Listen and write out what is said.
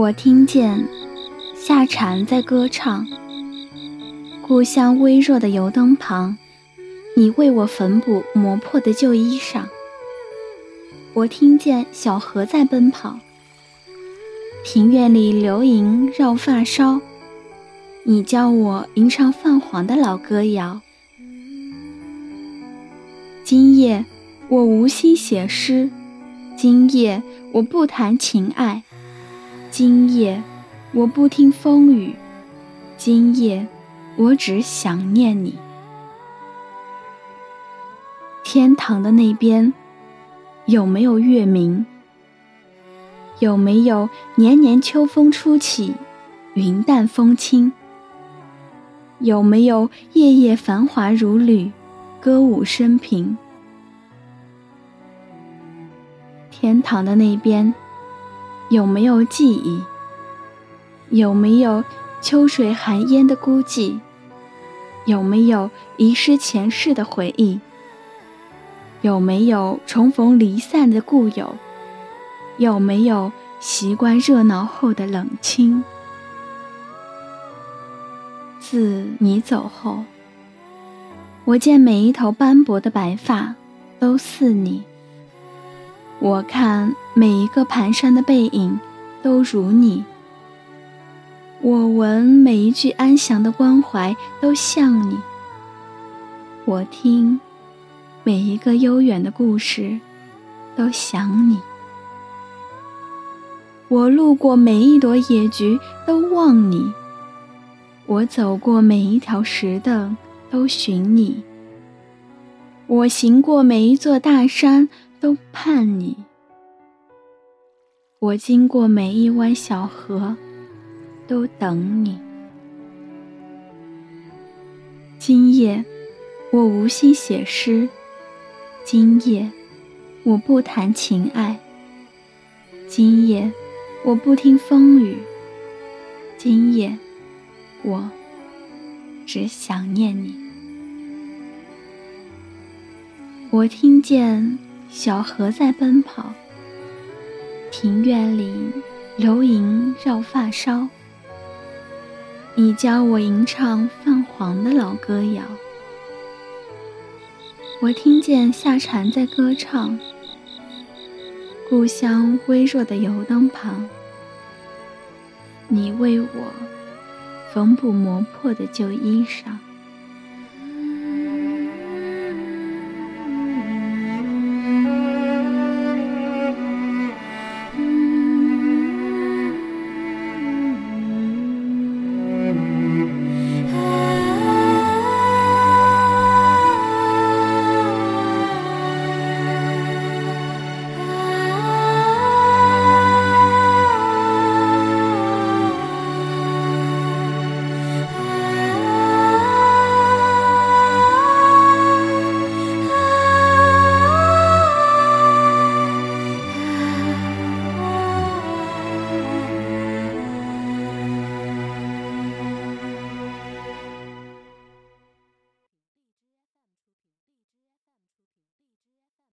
我听见夏蝉在歌唱，故乡微弱的油灯旁，你为我缝补磨破的旧衣裳。我听见小河在奔跑，庭院里流萤绕发梢，你教我吟唱泛黄的老歌谣。今夜我无心写诗，今夜我不谈情爱。今夜，我不听风雨。今夜，我只想念你。天堂的那边，有没有月明？有没有年年秋风初起，云淡风轻？有没有夜夜繁华如旅，歌舞升平？天堂的那边。有没有记忆？有没有秋水寒烟的孤寂？有没有遗失前世的回忆？有没有重逢离散的故友？有没有习惯热闹后的冷清？自你走后，我见每一头斑驳的白发都似你。我看每一个蹒跚的背影，都如你；我闻每一句安详的关怀，都像你；我听每一个悠远的故事，都想你；我路过每一朵野菊，都望你；我走过每一条石凳，都寻你；我行过每一座大山。都盼你，我经过每一湾小河，都等你。今夜，我无心写诗；今夜，我不谈情爱；今夜，我不听风雨；今夜，我只想念你。我听见。小河在奔跑，庭院里流萤绕发梢。你教我吟唱泛黄的老歌谣，我听见夏蝉在歌唱。故乡微弱的油灯旁，你为我缝补磨破的旧衣裳。